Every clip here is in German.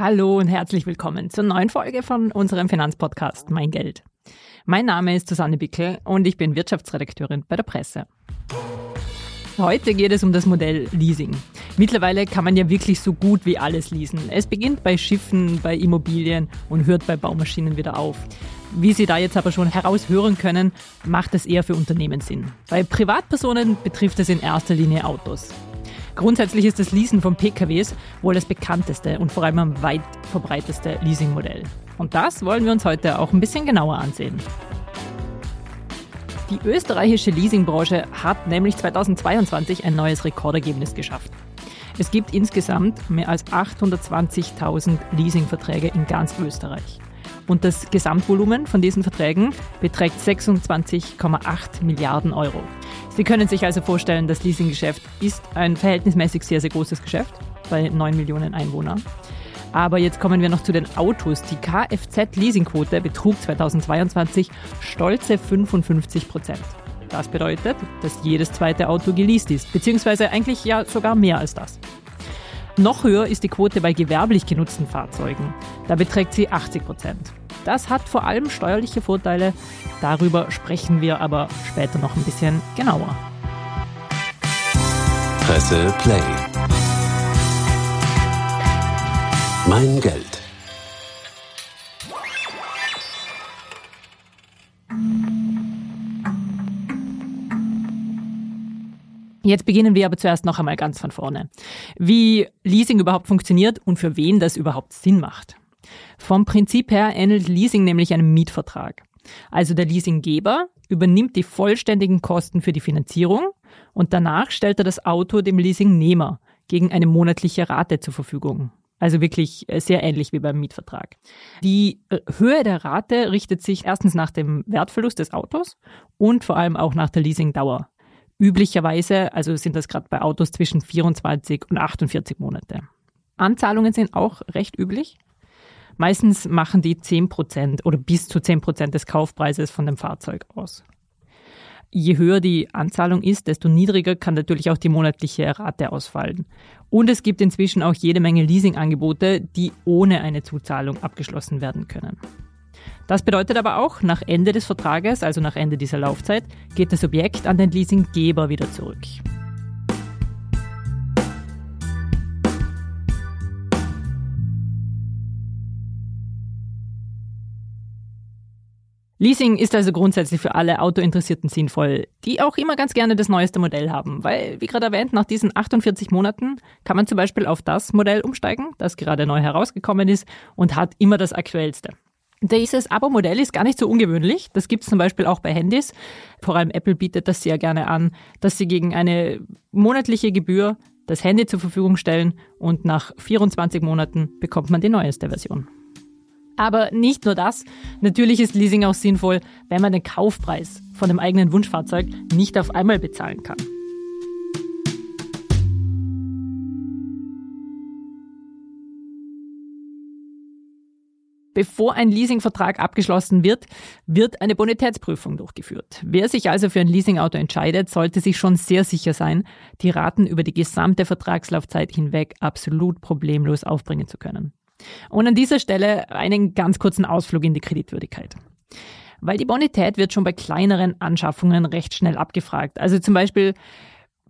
Hallo und herzlich willkommen zur neuen Folge von unserem Finanzpodcast Mein Geld. Mein Name ist Susanne Bickel und ich bin Wirtschaftsredakteurin bei der Presse. Heute geht es um das Modell Leasing. Mittlerweile kann man ja wirklich so gut wie alles leasen. Es beginnt bei Schiffen, bei Immobilien und hört bei Baumaschinen wieder auf. Wie Sie da jetzt aber schon heraushören können, macht es eher für Unternehmen Sinn. Bei Privatpersonen betrifft es in erster Linie Autos. Grundsätzlich ist das Leasen von PKWs wohl das bekannteste und vor allem am weit verbreiteste Leasingmodell. Und das wollen wir uns heute auch ein bisschen genauer ansehen. Die österreichische Leasingbranche hat nämlich 2022 ein neues Rekordergebnis geschafft. Es gibt insgesamt mehr als 820.000 Leasingverträge in ganz Österreich. Und das Gesamtvolumen von diesen Verträgen beträgt 26,8 Milliarden Euro. Sie können sich also vorstellen, das Leasinggeschäft ist ein verhältnismäßig sehr, sehr großes Geschäft bei 9 Millionen Einwohnern. Aber jetzt kommen wir noch zu den Autos. Die Kfz-Leasingquote betrug 2022 stolze 55 Prozent. Das bedeutet, dass jedes zweite Auto geleast ist, beziehungsweise eigentlich ja sogar mehr als das. Noch höher ist die Quote bei gewerblich genutzten Fahrzeugen. Da beträgt sie 80 Prozent. Das hat vor allem steuerliche Vorteile. Darüber sprechen wir aber später noch ein bisschen genauer. Presse Play. Mein Geld. Jetzt beginnen wir aber zuerst noch einmal ganz von vorne. Wie Leasing überhaupt funktioniert und für wen das überhaupt Sinn macht. Vom Prinzip her ähnelt Leasing nämlich einem Mietvertrag. Also der Leasinggeber übernimmt die vollständigen Kosten für die Finanzierung und danach stellt er das Auto dem Leasingnehmer gegen eine monatliche Rate zur Verfügung. Also wirklich äh, sehr ähnlich wie beim Mietvertrag. Die äh, Höhe der Rate richtet sich erstens nach dem Wertverlust des Autos und vor allem auch nach der Leasingdauer. Üblicherweise, also sind das gerade bei Autos zwischen 24 und 48 Monate. Anzahlungen sind auch recht üblich. Meistens machen die 10% oder bis zu 10% des Kaufpreises von dem Fahrzeug aus. Je höher die Anzahlung ist, desto niedriger kann natürlich auch die monatliche Rate ausfallen. Und es gibt inzwischen auch jede Menge Leasingangebote, die ohne eine Zuzahlung abgeschlossen werden können. Das bedeutet aber auch, nach Ende des Vertrages, also nach Ende dieser Laufzeit, geht das Objekt an den Leasinggeber wieder zurück. Leasing ist also grundsätzlich für alle Autointeressierten sinnvoll, die auch immer ganz gerne das neueste Modell haben, weil, wie gerade erwähnt, nach diesen 48 Monaten kann man zum Beispiel auf das Modell umsteigen, das gerade neu herausgekommen ist und hat immer das aktuellste. Dieses Abo-Modell ist gar nicht so ungewöhnlich. Das gibt es zum Beispiel auch bei Handys. Vor allem Apple bietet das sehr gerne an, dass sie gegen eine monatliche Gebühr das Handy zur Verfügung stellen und nach 24 Monaten bekommt man die neueste Version. Aber nicht nur das. Natürlich ist Leasing auch sinnvoll, wenn man den Kaufpreis von dem eigenen Wunschfahrzeug nicht auf einmal bezahlen kann. Bevor ein Leasingvertrag abgeschlossen wird, wird eine Bonitätsprüfung durchgeführt. Wer sich also für ein Leasingauto entscheidet, sollte sich schon sehr sicher sein, die Raten über die gesamte Vertragslaufzeit hinweg absolut problemlos aufbringen zu können. Und an dieser Stelle einen ganz kurzen Ausflug in die Kreditwürdigkeit. Weil die Bonität wird schon bei kleineren Anschaffungen recht schnell abgefragt. Also zum Beispiel,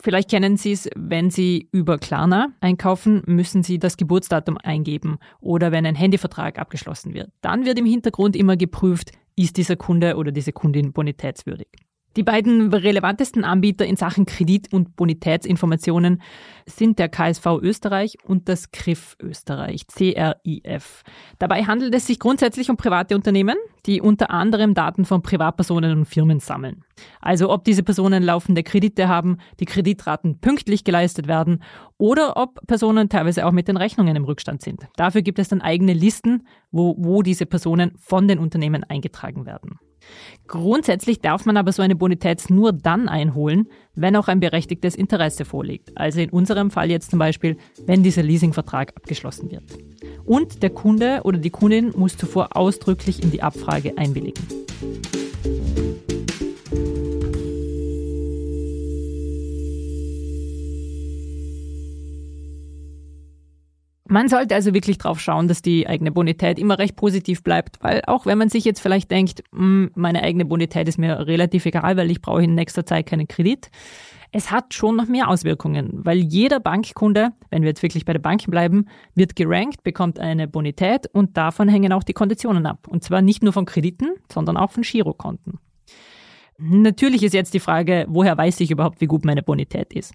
vielleicht kennen Sie es, wenn Sie über Klarna einkaufen, müssen Sie das Geburtsdatum eingeben oder wenn ein Handyvertrag abgeschlossen wird. Dann wird im Hintergrund immer geprüft, ist dieser Kunde oder diese Kundin bonitätswürdig. Die beiden relevantesten Anbieter in Sachen Kredit- und Bonitätsinformationen sind der KSV Österreich und das CRIF Österreich, CRIF. Dabei handelt es sich grundsätzlich um private Unternehmen, die unter anderem Daten von Privatpersonen und Firmen sammeln. Also ob diese Personen laufende Kredite haben, die Kreditraten pünktlich geleistet werden oder ob Personen teilweise auch mit den Rechnungen im Rückstand sind. Dafür gibt es dann eigene Listen, wo, wo diese Personen von den Unternehmen eingetragen werden. Grundsätzlich darf man aber so eine Bonität nur dann einholen, wenn auch ein berechtigtes Interesse vorliegt. Also in unserem Fall jetzt zum Beispiel, wenn dieser Leasingvertrag abgeschlossen wird. Und der Kunde oder die Kundin muss zuvor ausdrücklich in die Abfrage einwilligen. Man sollte also wirklich drauf schauen, dass die eigene Bonität immer recht positiv bleibt, weil auch wenn man sich jetzt vielleicht denkt, hm, meine eigene Bonität ist mir relativ egal, weil ich brauche in nächster Zeit keinen Kredit, es hat schon noch mehr Auswirkungen, weil jeder Bankkunde, wenn wir jetzt wirklich bei der Bank bleiben, wird gerankt, bekommt eine Bonität und davon hängen auch die Konditionen ab. Und zwar nicht nur von Krediten, sondern auch von Girokonten. Natürlich ist jetzt die Frage, woher weiß ich überhaupt, wie gut meine Bonität ist?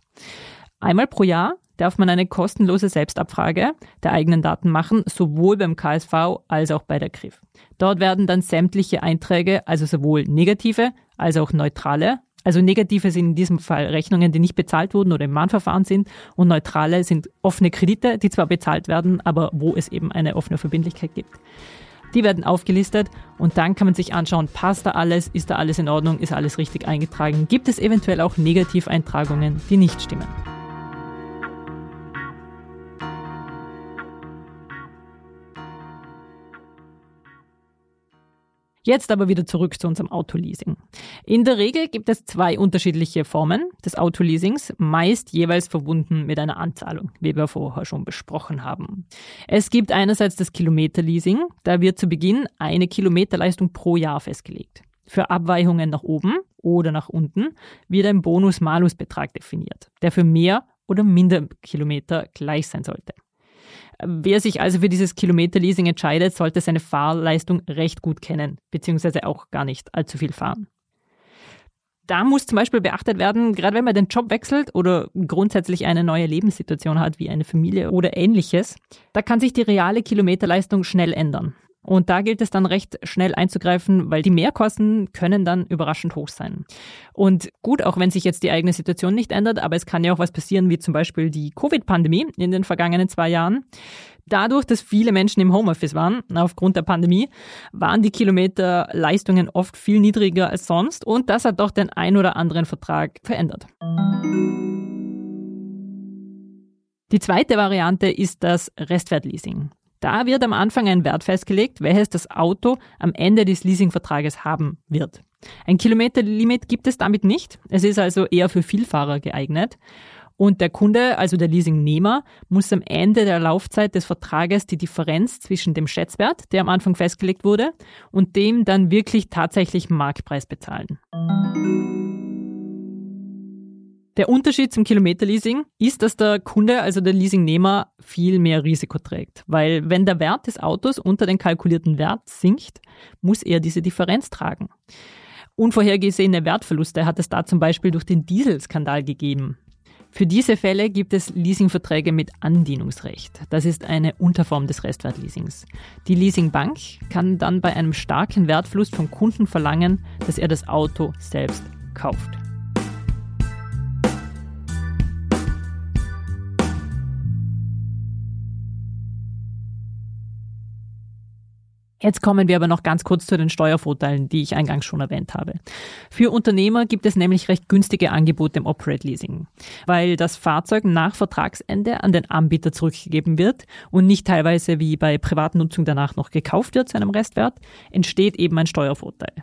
Einmal pro Jahr darf man eine kostenlose Selbstabfrage der eigenen Daten machen, sowohl beim KSV als auch bei der KRIF. Dort werden dann sämtliche Einträge, also sowohl negative als auch neutrale, also negative sind in diesem Fall Rechnungen, die nicht bezahlt wurden oder im Mahnverfahren sind und neutrale sind offene Kredite, die zwar bezahlt werden, aber wo es eben eine offene Verbindlichkeit gibt. Die werden aufgelistet und dann kann man sich anschauen, passt da alles, ist da alles in Ordnung, ist alles richtig eingetragen, gibt es eventuell auch Negativeintragungen, die nicht stimmen. Jetzt aber wieder zurück zu unserem Autoleasing. In der Regel gibt es zwei unterschiedliche Formen des Autoleasings, meist jeweils verbunden mit einer Anzahlung, wie wir vorher schon besprochen haben. Es gibt einerseits das Kilometerleasing, da wird zu Beginn eine Kilometerleistung pro Jahr festgelegt. Für Abweichungen nach oben oder nach unten wird ein Bonus-Malus-Betrag definiert, der für mehr oder minder Kilometer gleich sein sollte. Wer sich also für dieses Kilometerleasing entscheidet, sollte seine Fahrleistung recht gut kennen, beziehungsweise auch gar nicht allzu viel fahren. Da muss zum Beispiel beachtet werden, gerade wenn man den Job wechselt oder grundsätzlich eine neue Lebenssituation hat, wie eine Familie oder ähnliches, da kann sich die reale Kilometerleistung schnell ändern. Und da gilt es dann recht schnell einzugreifen, weil die Mehrkosten können dann überraschend hoch sein. Und gut, auch wenn sich jetzt die eigene Situation nicht ändert, aber es kann ja auch was passieren, wie zum Beispiel die Covid-Pandemie in den vergangenen zwei Jahren. Dadurch, dass viele Menschen im Homeoffice waren, aufgrund der Pandemie, waren die Kilometerleistungen oft viel niedriger als sonst und das hat doch den ein oder anderen Vertrag verändert. Die zweite Variante ist das Restwertleasing. Da wird am Anfang ein Wert festgelegt, welches das Auto am Ende des Leasingvertrages haben wird. Ein Kilometerlimit gibt es damit nicht. Es ist also eher für Vielfahrer geeignet. Und der Kunde, also der Leasingnehmer, muss am Ende der Laufzeit des Vertrages die Differenz zwischen dem Schätzwert, der am Anfang festgelegt wurde, und dem dann wirklich tatsächlich Marktpreis bezahlen. Der Unterschied zum Kilometerleasing ist, dass der Kunde, also der Leasingnehmer, viel mehr Risiko trägt. Weil wenn der Wert des Autos unter den kalkulierten Wert sinkt, muss er diese Differenz tragen. Unvorhergesehene Wertverluste hat es da zum Beispiel durch den Dieselskandal gegeben. Für diese Fälle gibt es Leasingverträge mit Andienungsrecht. Das ist eine Unterform des Restwertleasings. Die Leasingbank kann dann bei einem starken Wertverlust vom Kunden verlangen, dass er das Auto selbst kauft. Jetzt kommen wir aber noch ganz kurz zu den Steuervorteilen, die ich eingangs schon erwähnt habe. Für Unternehmer gibt es nämlich recht günstige Angebote im Operate Leasing, weil das Fahrzeug nach Vertragsende an den Anbieter zurückgegeben wird und nicht teilweise wie bei Privatnutzung danach noch gekauft wird zu einem Restwert, entsteht eben ein Steuervorteil.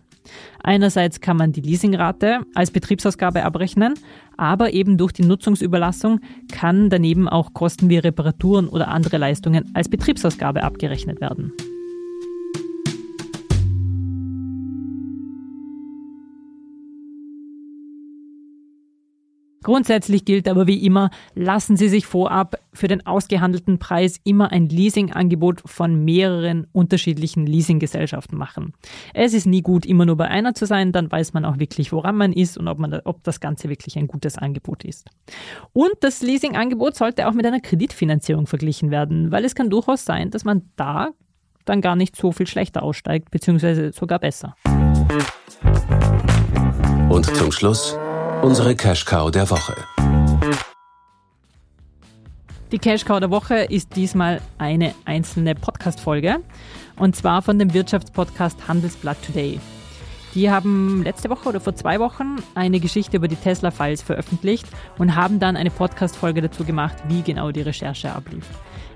Einerseits kann man die Leasingrate als Betriebsausgabe abrechnen, aber eben durch die Nutzungsüberlassung kann daneben auch Kosten wie Reparaturen oder andere Leistungen als Betriebsausgabe abgerechnet werden. Grundsätzlich gilt aber wie immer, lassen Sie sich vorab für den ausgehandelten Preis immer ein Leasingangebot von mehreren unterschiedlichen Leasinggesellschaften machen. Es ist nie gut, immer nur bei einer zu sein, dann weiß man auch wirklich, woran man ist und ob, man, ob das Ganze wirklich ein gutes Angebot ist. Und das Leasingangebot sollte auch mit einer Kreditfinanzierung verglichen werden, weil es kann durchaus sein, dass man da dann gar nicht so viel schlechter aussteigt, beziehungsweise sogar besser. Und zum Schluss Unsere Cash Cow der Woche. Die Cash Cow der Woche ist diesmal eine einzelne Podcast-Folge und zwar von dem Wirtschaftspodcast Handelsblatt Today. Die haben letzte Woche oder vor zwei Wochen eine Geschichte über die Tesla-Files veröffentlicht und haben dann eine Podcast-Folge dazu gemacht, wie genau die Recherche ablief.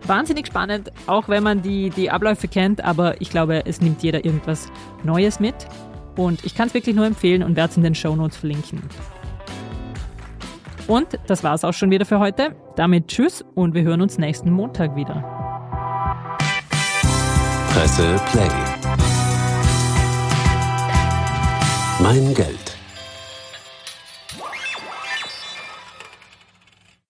Wahnsinnig spannend, auch wenn man die, die Abläufe kennt, aber ich glaube, es nimmt jeder irgendwas Neues mit. Und ich kann es wirklich nur empfehlen und werde es in den Show Notes verlinken. Und das war's auch schon wieder für heute. Damit tschüss und wir hören uns nächsten Montag wieder. Presse Play. Mein Geld.